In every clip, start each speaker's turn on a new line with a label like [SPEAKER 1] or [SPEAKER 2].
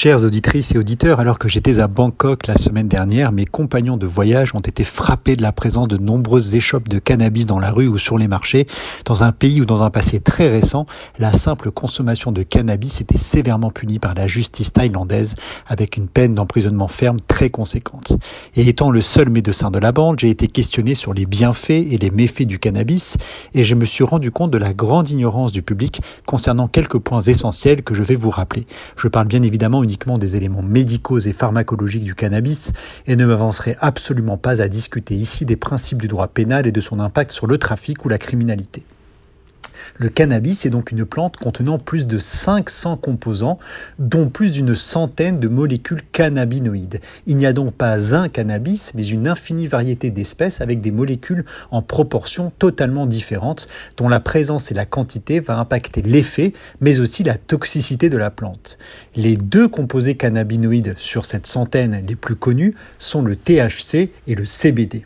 [SPEAKER 1] Chères auditrices et auditeurs, alors que j'étais à Bangkok la semaine dernière, mes compagnons de voyage ont été frappés de la présence de nombreuses échoppes de cannabis dans la rue ou sur les marchés. Dans un pays où dans un passé très récent, la simple consommation de cannabis était sévèrement punie par la justice thaïlandaise avec une peine d'emprisonnement ferme très conséquente. Et étant le seul médecin de la bande, j'ai été questionné sur les bienfaits et les méfaits du cannabis et je me suis rendu compte de la grande ignorance du public concernant quelques points essentiels que je vais vous rappeler. Je parle bien évidemment uniquement des éléments médicaux et pharmacologiques du cannabis et ne m'avancerai absolument pas à discuter ici des principes du droit pénal et de son impact sur le trafic ou la criminalité. Le cannabis est donc une plante contenant plus de 500 composants, dont plus d'une centaine de molécules cannabinoïdes. Il n'y a donc pas un cannabis, mais une infinie variété d'espèces avec des molécules en proportions totalement différentes, dont la présence et la quantité va impacter l'effet, mais aussi la toxicité de la plante. Les deux composés cannabinoïdes sur cette centaine les plus connus sont le THC et le CBD.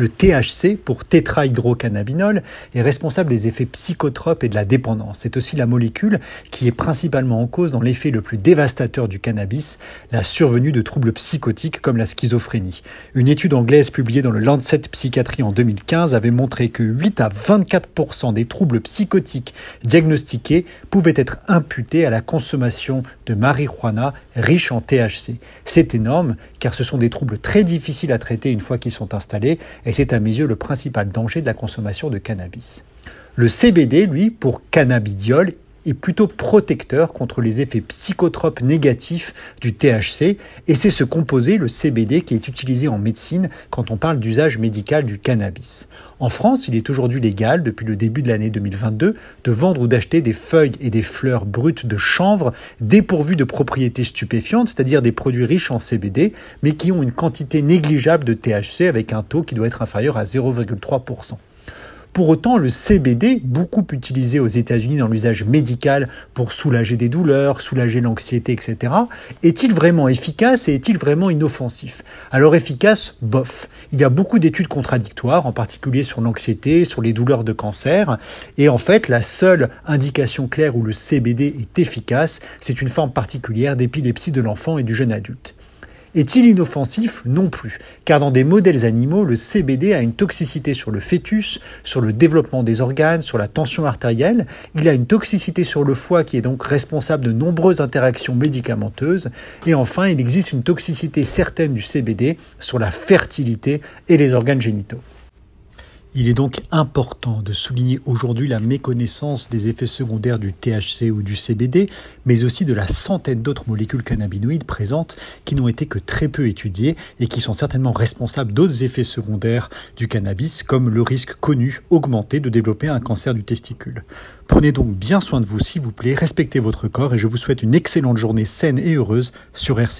[SPEAKER 1] Le THC, pour tétrahydrocannabinol, est responsable des effets psychotropes et de la dépendance. C'est aussi la molécule qui est principalement en cause dans l'effet le plus dévastateur du cannabis, la survenue de troubles psychotiques comme la schizophrénie. Une étude anglaise publiée dans le Lancet Psychiatrie en 2015 avait montré que 8 à 24% des troubles psychotiques diagnostiqués pouvaient être imputés à la consommation de marijuana riche en THC. C'est énorme car ce sont des troubles très difficiles à traiter une fois qu'ils sont installés c'est à mes yeux le principal danger de la consommation de cannabis. Le CBD, lui, pour cannabidiol, est plutôt protecteur contre les effets psychotropes négatifs du THC et c'est ce composé, le CBD, qui est utilisé en médecine quand on parle d'usage médical du cannabis. En France, il est aujourd'hui légal, depuis le début de l'année 2022, de vendre ou d'acheter des feuilles et des fleurs brutes de chanvre dépourvues de propriétés stupéfiantes, c'est-à-dire des produits riches en CBD, mais qui ont une quantité négligeable de THC avec un taux qui doit être inférieur à 0,3%. Pour autant, le CBD, beaucoup utilisé aux États-Unis dans l'usage médical pour soulager des douleurs, soulager l'anxiété, etc., est-il vraiment efficace et est-il vraiment inoffensif? Alors efficace, bof. Il y a beaucoup d'études contradictoires, en particulier sur l'anxiété, sur les douleurs de cancer, et en fait, la seule indication claire où le CBD est efficace, c'est une forme particulière d'épilepsie de l'enfant et du jeune adulte. Est-il inoffensif Non plus, car dans des modèles animaux, le CBD a une toxicité sur le fœtus, sur le développement des organes, sur la tension artérielle, il a une toxicité sur le foie qui est donc responsable de nombreuses interactions médicamenteuses, et enfin il existe une toxicité certaine du CBD sur la fertilité et les organes génitaux. Il est donc important de souligner aujourd'hui la méconnaissance des effets secondaires du THC ou du CBD, mais aussi de la centaine d'autres molécules cannabinoïdes présentes qui n'ont été que très peu étudiées et qui sont certainement responsables d'autres effets secondaires du cannabis, comme le risque connu augmenté de développer un cancer du testicule. Prenez donc bien soin de vous s'il vous plaît, respectez votre corps et je vous souhaite une excellente journée saine et heureuse sur RC.